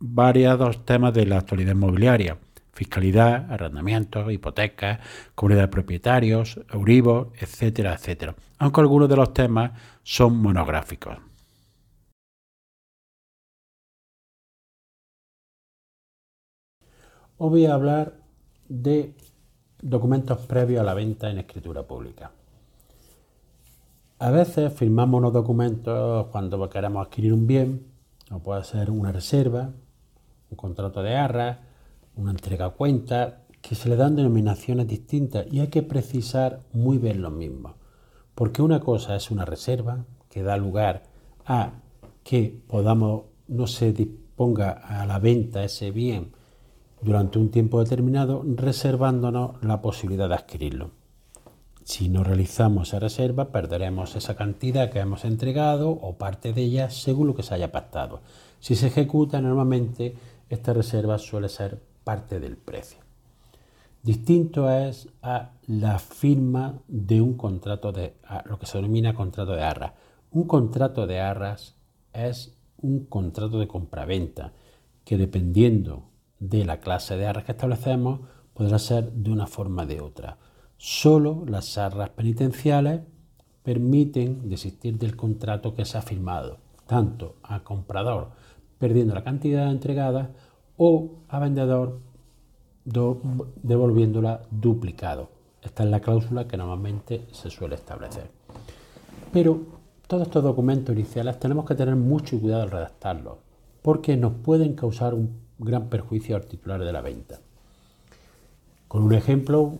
variados temas de la actualidad inmobiliaria, fiscalidad, arrendamientos, hipotecas, comunidad de propietarios, Euribor, etcétera, etcétera, aunque algunos de los temas son monográficos. Hoy voy a hablar de documentos previos a la venta en escritura pública. A veces firmamos unos documentos cuando queremos adquirir un bien, o puede ser una reserva, un contrato de arras, una entrega a cuenta, que se le dan denominaciones distintas y hay que precisar muy bien los mismos. Porque una cosa es una reserva que da lugar a que podamos, no se disponga a la venta ese bien durante un tiempo determinado, reservándonos la posibilidad de adquirirlo. Si no realizamos esa reserva, perderemos esa cantidad que hemos entregado o parte de ella según lo que se haya pactado. Si se ejecuta, normalmente esta reserva suele ser parte del precio. Distinto es a la firma de un contrato de lo que se denomina contrato de arras. Un contrato de arras es un contrato de compraventa que dependiendo de la clase de arras que establecemos podrá ser de una forma o de otra. Solo las arras penitenciales permiten desistir del contrato que se ha firmado, tanto al comprador perdiendo la cantidad entregada o a vendedor devolviéndola duplicado. Esta es la cláusula que normalmente se suele establecer. Pero todos estos documentos iniciales tenemos que tener mucho cuidado al redactarlos, porque nos pueden causar un gran perjuicio al titular de la venta. Con un ejemplo,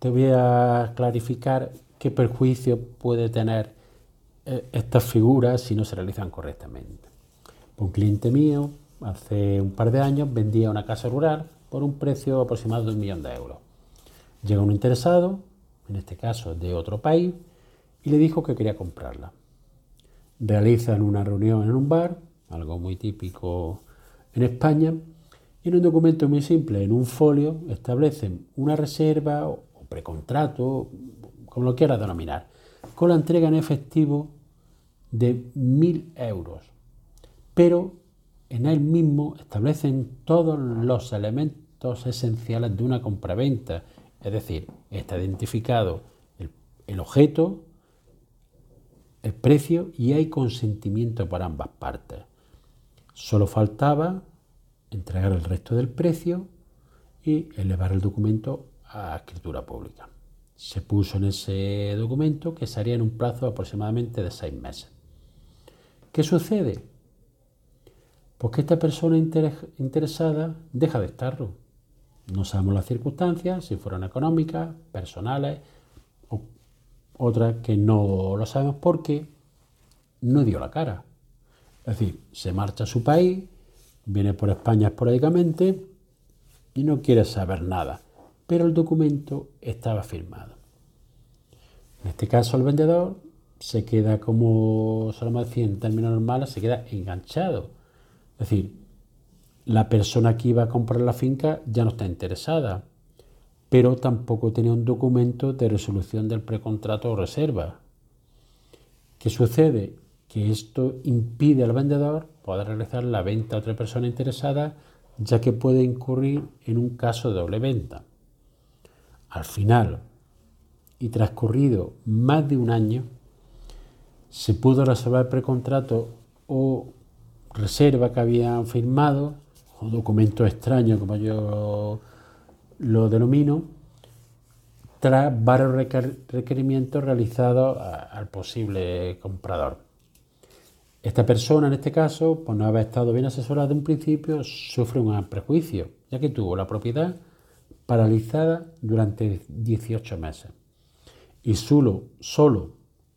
te voy a clarificar qué perjuicio puede tener eh, estas figuras si no se realizan correctamente. Un cliente mío, hace un par de años, vendía una casa rural por un precio aproximado de un millón de euros. Llega un interesado, en este caso de otro país, y le dijo que quería comprarla. Realizan una reunión en un bar, algo muy típico en España, y en un documento muy simple, en un folio, establecen una reserva o precontrato, como lo quieras denominar, con la entrega en efectivo de mil euros pero en él mismo establecen todos los elementos esenciales de una compraventa, es decir, está identificado el, objeto, el precio y hay consentimiento por ambas partes. Solo faltaba entregar el resto del precio y elevar el documento a escritura pública. Se puso en ese documento que se haría en un plazo aproximadamente de seis meses. ¿Qué sucede? Pues que esta persona interesada deja de estarlo. No sabemos las circunstancias, si fueron económicas, personales, o otras que no lo sabemos porque no dio la cara. Es decir, se marcha a su país, viene por España esporádicamente y no quiere saber nada, pero el documento estaba firmado. En este caso el vendedor se queda como solemos decir en términos normales, se queda enganchado es decir, la persona que iba a comprar la finca ya no está interesada, pero tampoco tenía un documento de resolución del precontrato o reserva. ¿Qué sucede? Que esto impide al vendedor poder realizar la venta a otra persona interesada, ya que puede incurrir en un caso de doble venta. Al final, y transcurrido más de un año, se pudo resolver el precontrato o reserva que habían firmado, o documento extraño como yo lo denomino, tras varios requerimientos realizados al posible comprador. Esta persona, en este caso, por no haber estado bien asesorada de un principio, sufre un prejuicio, ya que tuvo la propiedad paralizada durante 18 meses. Y solo, solo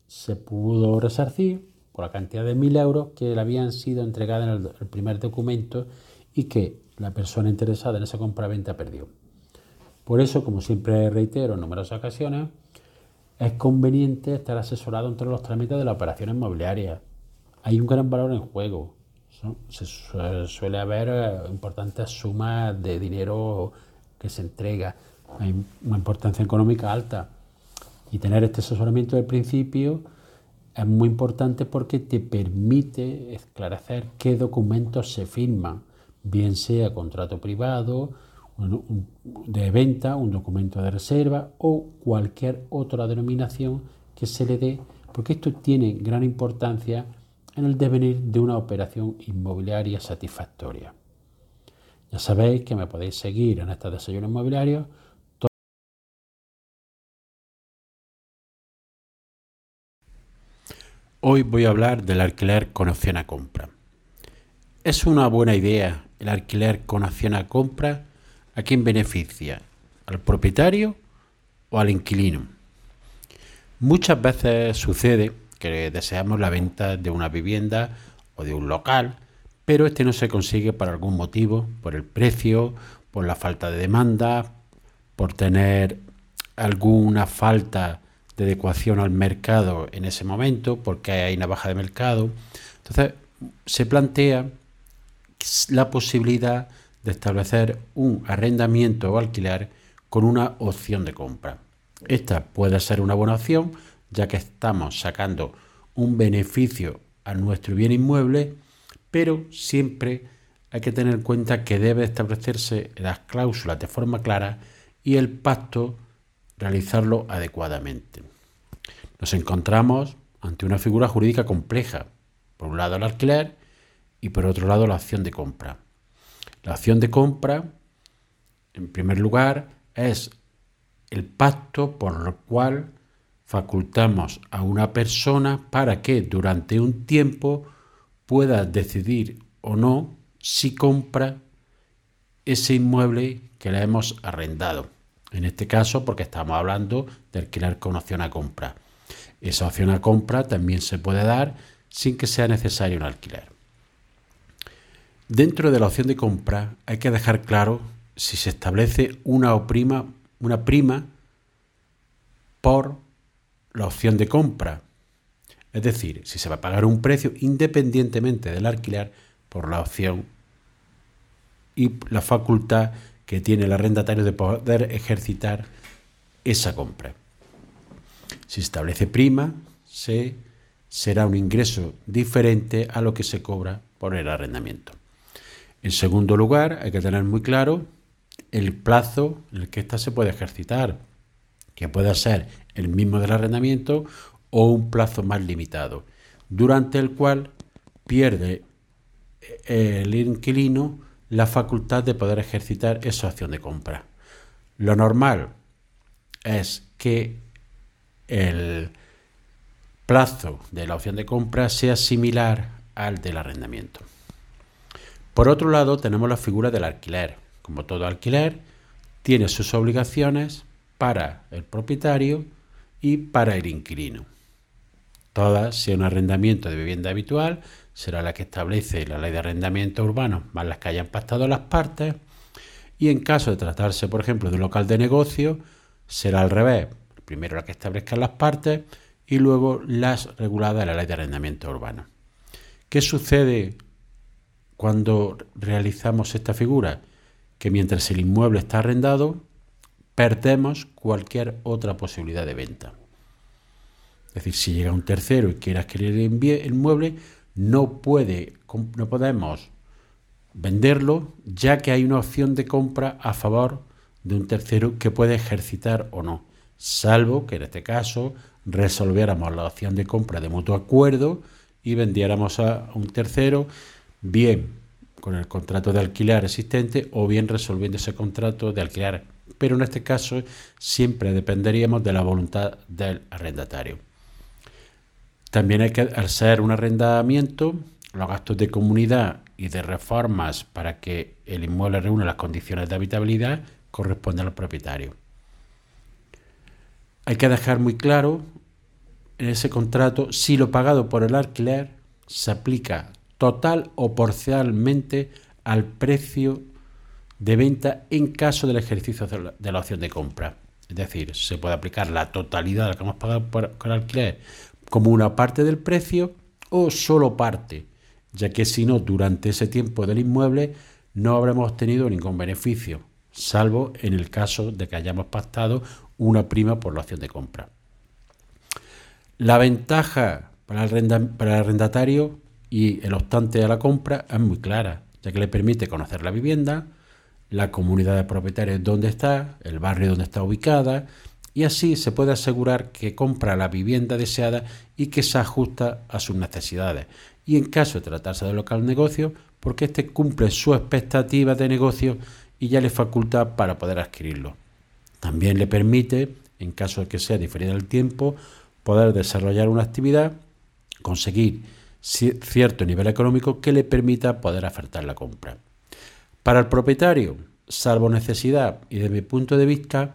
se pudo resarcir por la cantidad de 1.000 euros que le habían sido entregadas en el, primer documento y que la persona interesada en esa compra-venta perdió. Por eso, como siempre reitero en numerosas ocasiones, es conveniente estar asesorado entre los trámites de la operación inmobiliaria. Hay un gran valor en juego. Se suele haber eh, importantes sumas de dinero que se entrega. Hay una importancia económica alta. Y tener este asesoramiento del principio es muy importante porque te permite esclarecer qué documentos se firman, bien sea contrato privado, de venta, un documento de reserva o cualquier otra denominación que se le dé, porque esto tiene gran importancia en el devenir de una operación inmobiliaria satisfactoria. Ya sabéis que me podéis seguir en este desayuno inmobiliario Hoy voy a hablar del alquiler con opción a compra. ¿Es una buena idea el alquiler con opción a compra? ¿A quién beneficia? ¿Al propietario o al inquilino? Muchas veces sucede que deseamos la venta de una vivienda o de un local, pero este no se consigue por algún motivo, por el precio, por la falta de demanda, por tener alguna falta de adecuación al mercado en ese momento, porque hay una baja de mercado. Entonces, se plantea la posibilidad de establecer un arrendamiento o alquiler con una opción de compra. Esta puede ser una buena opción, ya que estamos sacando un beneficio a nuestro bien inmueble, pero siempre hay que tener en cuenta que debe establecerse las cláusulas de forma clara y el pacto realizarlo adecuadamente. Nos encontramos ante una figura jurídica compleja. Por un lado el alquiler y por otro lado la acción de compra. La acción de compra, en primer lugar, es el pacto por el cual facultamos a una persona para que durante un tiempo pueda decidir o no si compra ese inmueble que le hemos arrendado. En este caso, porque estamos hablando de alquilar con opción a compra. Esa opción a compra también se puede dar sin que sea necesario un alquiler. Dentro de la opción de compra hay que dejar claro si se establece una, prima, una prima por la opción de compra. Es decir, si se va a pagar un precio independientemente del alquiler por la opción y la facultad que tiene el arrendatario de poder ejercitar esa compra. Si establece prima, se, será un ingreso diferente a lo que se cobra por el arrendamiento. En segundo lugar, hay que tener muy claro el plazo en el que ésta se puede ejercitar, que puede ser el mismo del arrendamiento o un plazo más limitado, durante el cual pierde el inquilino la facultad de poder ejercitar esa opción de compra. Lo normal es que el plazo de la opción de compra sea similar al del arrendamiento. Por otro lado, tenemos la figura del alquiler. Como todo alquiler, tiene sus obligaciones para el propietario y para el inquilino. Todas, si un arrendamiento de vivienda habitual, será la que establece la ley de arrendamiento urbano, más las que hayan pactado las partes. Y en caso de tratarse, por ejemplo, de un local de negocio, será al revés. Primero la que establezcan las partes y luego las reguladas en la ley de arrendamiento urbano. ¿Qué sucede cuando realizamos esta figura? Que mientras el inmueble está arrendado, perdemos cualquier otra posibilidad de venta. Es decir, si llega un tercero y quiere adquirir el inmueble, no, puede, no podemos venderlo ya que hay una opción de compra a favor de un tercero que puede ejercitar o no, salvo que en este caso resolviéramos la opción de compra de mutuo acuerdo y vendiéramos a un tercero, bien con el contrato de alquiler existente o bien resolviendo ese contrato de alquiler. Pero en este caso siempre dependeríamos de la voluntad del arrendatario. También hay que, ser un arrendamiento, los gastos de comunidad y de reformas para que el inmueble reúna las condiciones de habitabilidad corresponden al propietario. Hay que dejar muy claro en ese contrato si lo pagado por el alquiler se aplica total o parcialmente al precio de venta en caso del ejercicio de la opción de compra. Es decir, se puede aplicar la totalidad de lo que hemos pagado por, el alquiler como una parte del precio o solo parte, ya que si no, durante ese tiempo del inmueble no habremos obtenido ningún beneficio, salvo en el caso de que hayamos pactado una prima por la opción de compra. La ventaja para el, para arrendatario y el obstante a la compra es muy clara, ya que le permite conocer la vivienda, la comunidad de propietarios donde está, el barrio donde está ubicada, y así se puede asegurar que compra la vivienda deseada y que se ajusta a sus necesidades. Y en caso de tratarse de local negocio, porque éste cumple sus expectativas de negocio y ya le faculta para poder adquirirlo. También le permite, en caso de que sea diferido el tiempo, poder desarrollar una actividad, conseguir cierto nivel económico que le permita poder ofertar la compra. Para el propietario, salvo necesidad y desde mi punto de vista,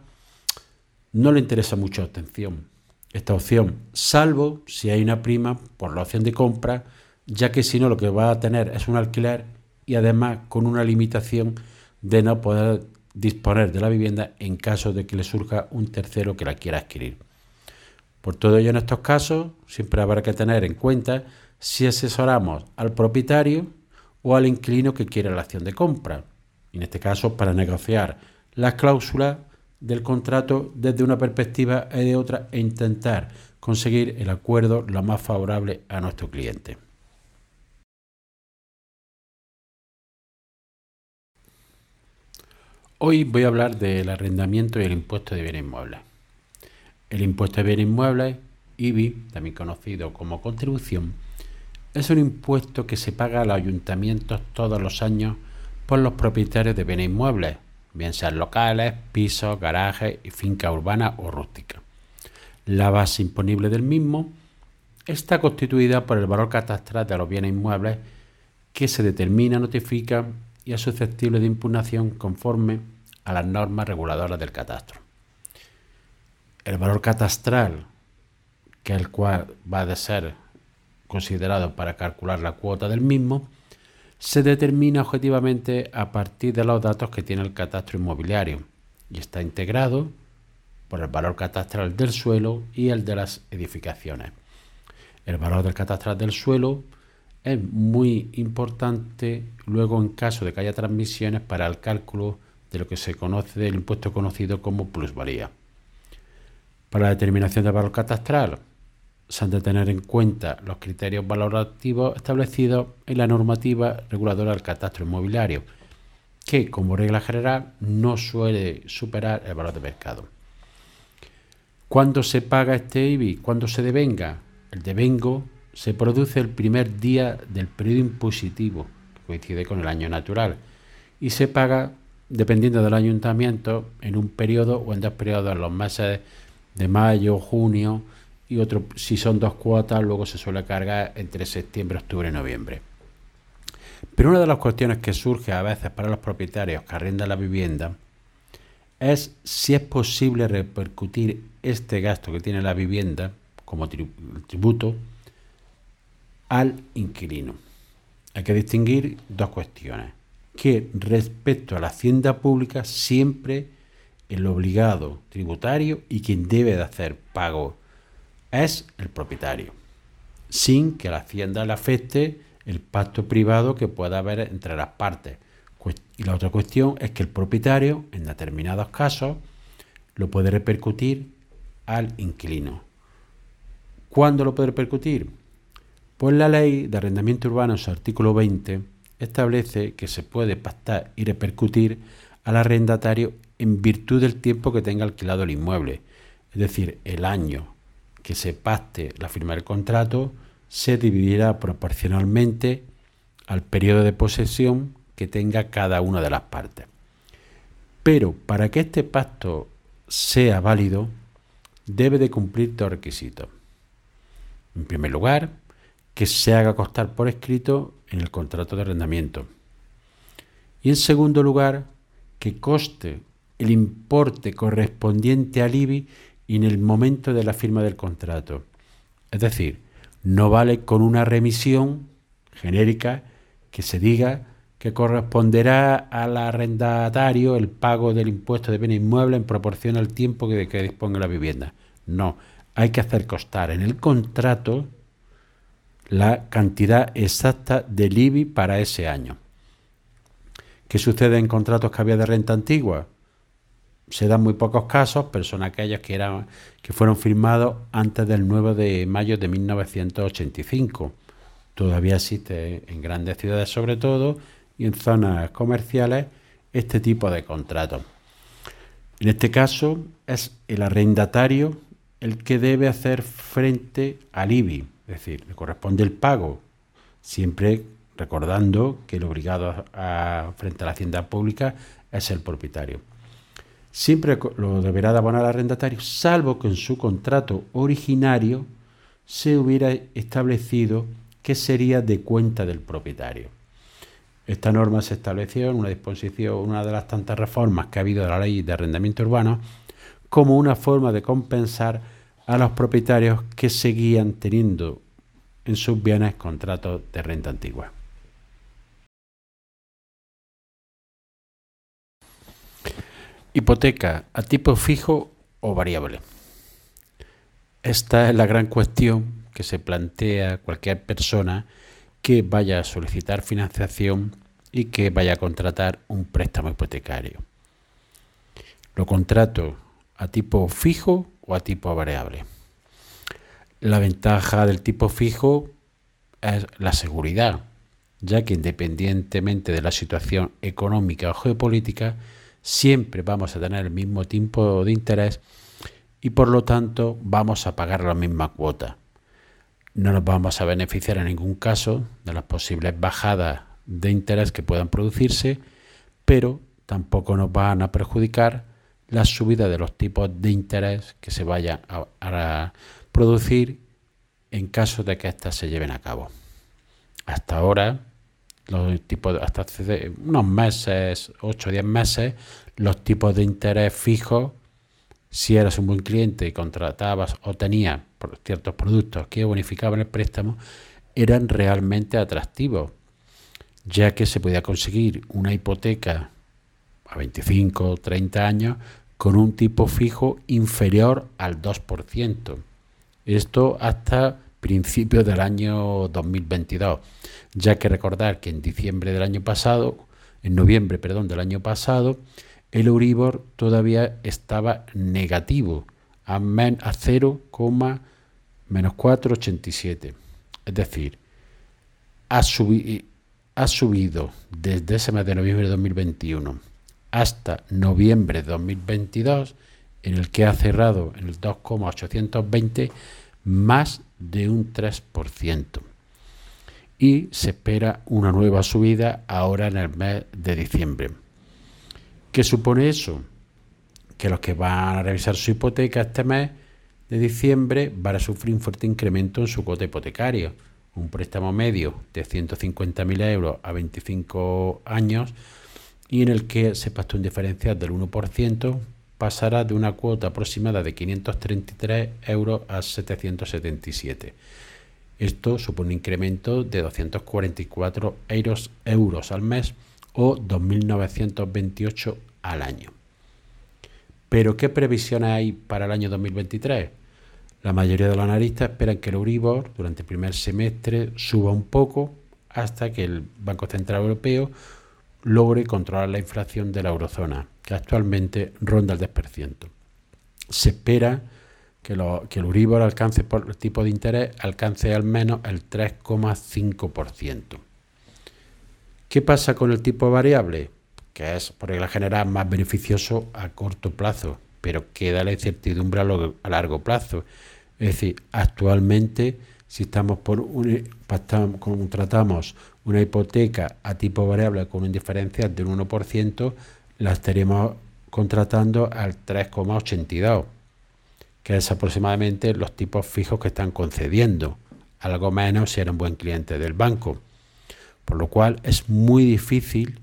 no le interesa mucho atención esta opción, salvo si hay una prima por la opción de compra, ya que si no lo que va a tener es un alquiler y además con una limitación de no poder disponer de la vivienda en caso de que le surja un tercero que la quiera adquirir. Por todo ello, en estos casos, siempre habrá que tener en cuenta si asesoramos al propietario o al inquilino que quiere la acción de compra. En este caso, para negociar las cláusulas del contrato desde una perspectiva y de otra e intentar conseguir el acuerdo lo más favorable a nuestro cliente. Hoy voy a hablar del arrendamiento y el impuesto de bienes inmuebles. El impuesto de bienes inmuebles, IBI, también conocido como contribución, es un impuesto que se paga a los ayuntamientos todos los años por los propietarios de bienes inmuebles, bien sean locales, pisos, garajes y finca urbana o rústica. La base imponible del mismo está constituida por el valor catastral de los bienes inmuebles que se determina, notifica y es susceptible de impugnación conforme a las normas reguladoras del catastro. El valor catastral, que es el cual va a ser considerado para calcular la cuota del mismo, se determina objetivamente a partir de los datos que tiene el catastro inmobiliario y está integrado por el valor catastral del suelo y el de las edificaciones. El valor del catastral del suelo es muy importante luego en caso de que haya transmisiones para el cálculo de lo que se conoce del impuesto conocido como plusvalía. Para la determinación del valor catastral se han de tener en cuenta los criterios valorativos establecidos en la normativa reguladora del catastro inmobiliario, que como regla general no suele superar el valor de mercado. ¿Cuándo se paga este IBI? ¿Cuándo se devenga? El devengo se produce el primer día del periodo impositivo, que coincide con el año natural, y se paga, dependiendo del ayuntamiento, en un periodo o en dos periodos, en los meses de mayo, junio, y otro, si son dos cuotas, luego se suele cargar entre septiembre, octubre y noviembre. Pero una de las cuestiones que surge a veces para los propietarios que arrendan la vivienda es si es posible repercutir este gasto que tiene la vivienda como tributo al inquilino. Hay que distinguir dos cuestiones. Que respecto a la hacienda pública siempre el obligado tributario y quien debe de hacer pago es el propietario, sin que la hacienda le afecte el pacto privado que pueda haber entre las partes. Y la otra cuestión es que el propietario, en determinados casos, lo puede repercutir al inquilino. ¿Cuándo lo puede repercutir? Pues la ley de arrendamiento urbano, su artículo 20, establece que se puede pactar y repercutir al arrendatario en virtud del tiempo que tenga alquilado el inmueble, es decir, el año, que se pacte la firma del contrato se dividirá proporcionalmente al periodo de posesión que tenga cada una de las partes. Pero para que este pacto sea válido, debe de cumplir dos requisitos. En primer lugar, que se haga constar por escrito en el contrato de arrendamiento. Y en segundo lugar, que coste el importe correspondiente al IBI y en el momento de la firma del contrato, Es decir, no vale con una remisión genérica que se diga que corresponderá al arrendatario el pago del impuesto de bienes inmuebles en proporción al tiempo que, que disponga la vivienda. No, hay que hacer constar en el contrato la cantidad exacta del IBI para ese año. ¿Qué sucede en contratos que había de renta antigua? Se dan muy pocos casos, pero son aquellos que, eran, que fueron firmados antes del 9 de mayo de 1985. Todavía existe en grandes ciudades sobre todo y en zonas comerciales este tipo de contratos. En este caso es el arrendatario el que debe hacer frente al IBI, es decir, le corresponde el pago, siempre recordando que el obligado a, frente a la hacienda pública es el propietario. Siempre lo deberá de abonar al arrendatario, salvo que en su contrato originario se hubiera establecido que sería de cuenta del propietario. Esta norma se estableció en una disposición, una de las tantas reformas que ha habido de la ley de arrendamiento urbano, como una forma de compensar a los propietarios que seguían teniendo en sus bienes contratos de renta antigua. Hipoteca a tipo fijo o variable. Esta es la gran cuestión que se plantea cualquier persona que vaya a solicitar financiación y que vaya a contratar un préstamo hipotecario. Lo contrato a tipo fijo o a tipo variable. La ventaja del tipo fijo es la seguridad, ya que independientemente de la situación económica o geopolítica, siempre vamos a tener el mismo tipo de interés y por lo tanto vamos a pagar la misma cuota. No nos vamos a beneficiar en ningún caso de las posibles bajadas de interés que puedan producirse, pero tampoco nos van a perjudicar la subida de los tipos de interés que se vaya a, producir en caso de que éstas se lleven a cabo. Hasta ahora, los tipos hasta hace unos meses, 8 o 10 meses, los tipos de interés fijos, si eras un buen cliente y contratabas o tenías ciertos productos que bonificaban el préstamo, eran realmente atractivos, ya que se podía conseguir una hipoteca a 25 o 30 años con un tipo fijo inferior al 2%. Esto hasta principios del año 2022, ya que recordar que en diciembre del año pasado, en noviembre, perdón, del año pasado, el Euribor todavía estaba negativo a, men, a 4,87. Es decir, ha, ha subido desde ese mes de noviembre de 2021 hasta noviembre de 2022, en el que ha cerrado en el 2,820 más de un 3%. Y se espera una nueva subida ahora en el mes de diciembre. ¿Qué supone eso? Que los que van a revisar su hipoteca este mes de diciembre van a sufrir un fuerte incremento en su cuota hipotecaria. Un préstamo medio de 150.000 euros a 25 años y en el que se pactó un diferencial del 1%, pasará de una cuota aproximada de 533 euros a 777. Esto supone un incremento de 244 euros, al mes o 2.928 al año. Pero ¿qué previsiones hay para el año 2023? La mayoría de los analistas esperan que el Euribor durante el primer semestre suba un poco hasta que el Banco Central Europeo logre controlar la inflación de la eurozona, que actualmente ronda el 10%. Se espera que, el Uribor alcance por el tipo de interés alcance al menos el 3,5%. ¿Qué pasa con el tipo variable? Que es por regla general más beneficioso a corto plazo, pero queda la incertidumbre a, largo plazo. Es decir, actualmente si estamos por un, contratamos una hipoteca a tipo variable con un diferencial del 1%, la estaremos contratando al 3,82, que es aproximadamente los tipos fijos que están concediendo, algo menos si era un buen cliente del banco. Por lo cual es muy difícil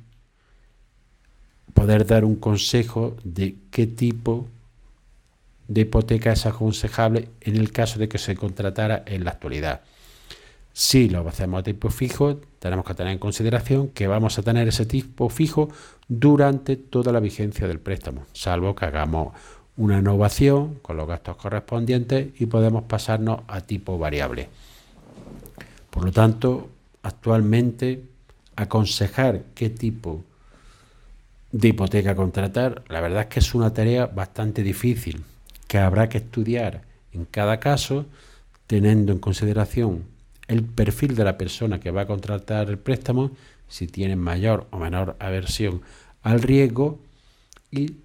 poder dar un consejo de qué tipo de hipoteca es aconsejable en el caso de que se contratara en la actualidad. Si lo hacemos a tipo fijo, tenemos que tener en consideración que vamos a tener ese tipo fijo durante toda la vigencia del préstamo, salvo que hagamos una innovación con los gastos correspondientes y podemos pasarnos a tipo variable. Por lo tanto, actualmente aconsejar qué tipo de hipoteca contratar, la verdad es que es una tarea bastante difícil, que habrá que estudiar en cada caso, teniendo en consideración el perfil de la persona que va a contratar el préstamo, si tiene mayor o menor aversión al riesgo y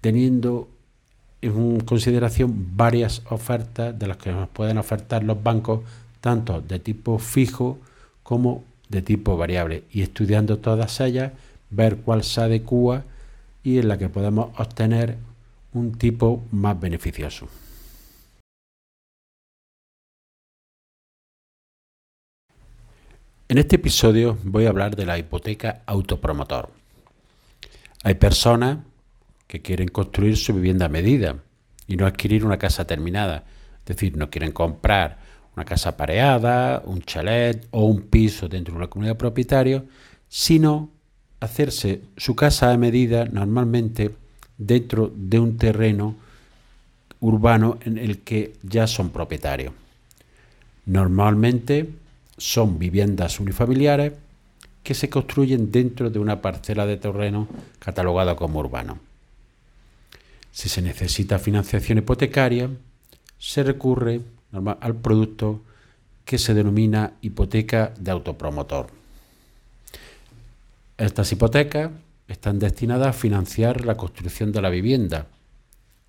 teniendo en consideración varias ofertas de las que nos pueden ofertar los bancos, tanto de tipo fijo como de tipo variable, y estudiando todas ellas, ver cuál se adecua y en la que podemos obtener un tipo más beneficioso. En este episodio voy a hablar de la hipoteca autopromotor. Hay personas que quieren construir su vivienda a medida y no adquirir una casa terminada. Es decir, no quieren comprar una casa pareada, un chalet o un piso dentro de una comunidad propietaria, sino hacerse su casa a medida normalmente dentro de un terreno urbano en el que ya son propietarios. Normalmente son viviendas unifamiliares que se construyen dentro de una parcela de terreno catalogada como urbano. Si se necesita financiación hipotecaria, se recurre al producto que se denomina hipoteca de autopromotor. Estas hipotecas están destinadas a financiar la construcción de la vivienda,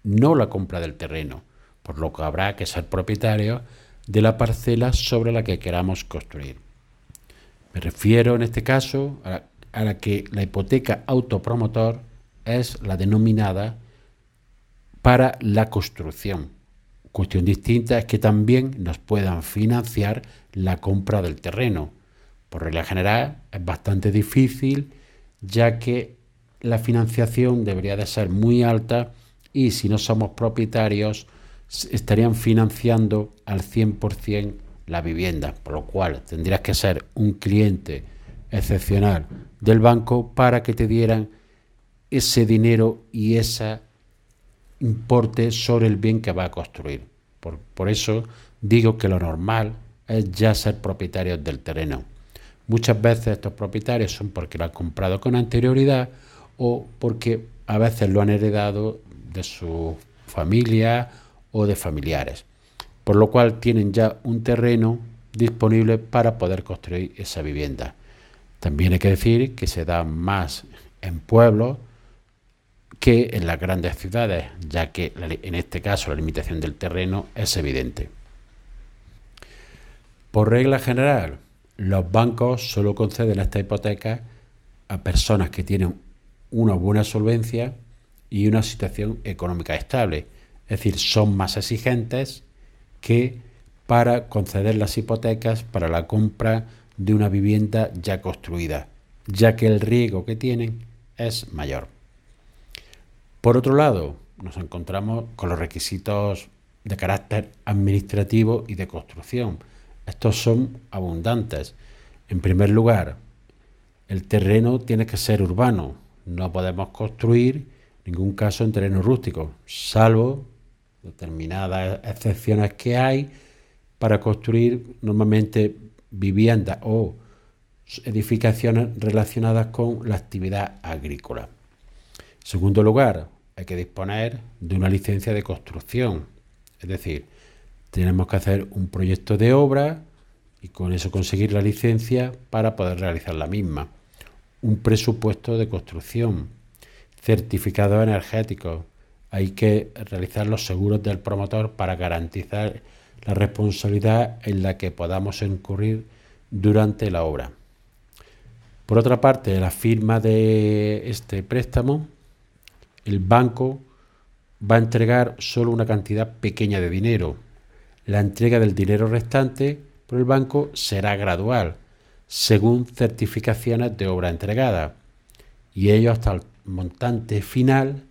no la compra del terreno, por lo que habrá que ser propietario de la parcela sobre la que queramos construir. Me refiero en este caso a, la que la hipoteca autopromotor es la denominada para la construcción. Cuestión distinta es que también nos puedan financiar la compra del terreno. Por regla general es bastante difícil ya que la financiación debería de ser muy alta y si no somos propietarios estarían financiando al 100% la vivienda, por lo cual tendrías que ser un cliente excepcional del banco para que te dieran ese dinero y ese importe sobre el bien que va a construir. Por, por eso digo que lo normal es ya ser propietarios del terreno. Muchas veces estos propietarios son porque lo han comprado con anterioridad o porque a veces lo han heredado de su familia o de familiares, por lo cual tienen ya un terreno disponible para poder construir esa vivienda. También hay que decir que se da más en pueblos que en las grandes ciudades, ya que en este caso la limitación del terreno es evidente. Por regla general, los bancos solo conceden esta hipoteca a personas que tienen una buena solvencia y una situación económica estable, es decir, son más exigentes que para conceder las hipotecas para la compra de una vivienda ya construida, ya que el riesgo que tienen es mayor. Por otro lado, nos encontramos con los requisitos de carácter administrativo y de construcción. Estos son abundantes. En primer lugar, el terreno tiene que ser urbano. No podemos construir ningún caso en terreno rústico, salvo determinadas excepciones que hay para construir normalmente viviendas o edificaciones relacionadas con la actividad agrícola. En segundo lugar, hay que disponer de una licencia de construcción, es decir, tenemos que hacer un proyecto de obra y con eso conseguir la licencia para poder realizar la misma. Un presupuesto de construcción, certificados energéticos, hay que realizar los seguros del promotor para garantizar la responsabilidad en la que podamos incurrir durante la obra. Por otra parte, la firma de este préstamo, el banco va a entregar solo una cantidad pequeña de dinero. La entrega del dinero restante por el banco será gradual, según certificaciones de obra entregada, y ello hasta el montante final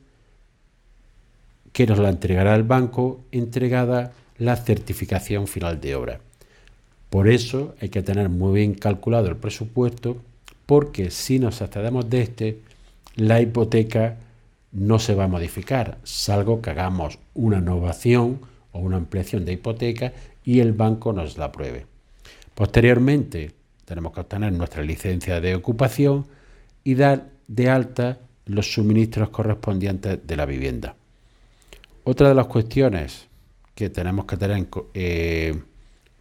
que nos la entregará el banco entregada la certificación final de obra. Por eso hay que tener muy bien calculado el presupuesto porque si nos accedemos de este, la hipoteca no se va a modificar, salvo que hagamos una innovación o una ampliación de hipoteca y el banco nos la apruebe. Posteriormente, tenemos que obtener nuestra licencia de ocupación y dar de alta los suministros correspondientes de la vivienda. Otra de las cuestiones que tenemos que tener eh,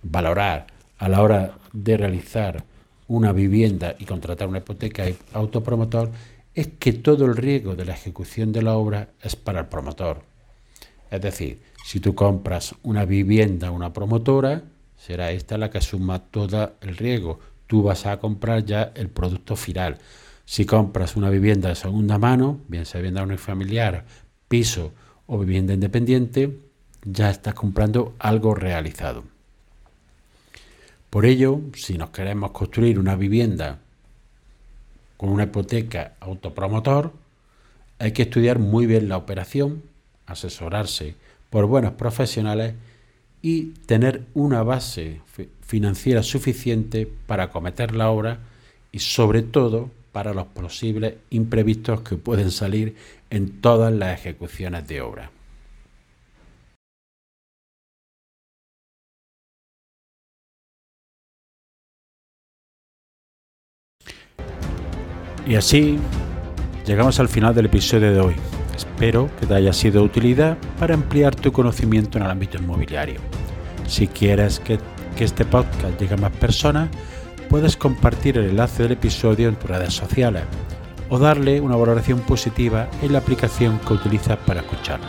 valorar a la hora de realizar una vivienda y contratar una hipoteca autopromotor es que todo el riesgo de la ejecución de la obra es para el promotor. Es decir, si tú compras una vivienda a una promotora, será esta la que asuma todo el riesgo. Tú vas a comprar ya el producto final. Si compras una vivienda de segunda mano, bien sea vivienda unifamiliar, piso o vivienda independiente, ya estás comprando algo realizado. Por ello, si nos queremos construir una vivienda con una hipoteca autopromotor, hay que estudiar muy bien la operación, asesorarse por buenos profesionales y tener una base financiera suficiente para acometer la obra y sobre todo para los posibles imprevistos que pueden salir en todas las ejecuciones de obra. Y así llegamos al final del episodio de hoy. Espero que te haya sido de utilidad para ampliar tu conocimiento en el ámbito inmobiliario. Si quieres que, que este podcast llegue a más personas, puedes compartir el enlace del episodio en tus redes sociales o darle una valoración positiva en la aplicación que utilizas para escucharlo.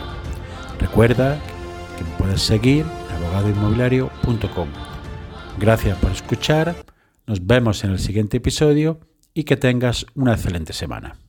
Recuerda que me puedes seguir en abogadoinmobiliario.com. Gracias por escuchar, nos vemos en el siguiente episodio y que tengas una excelente semana.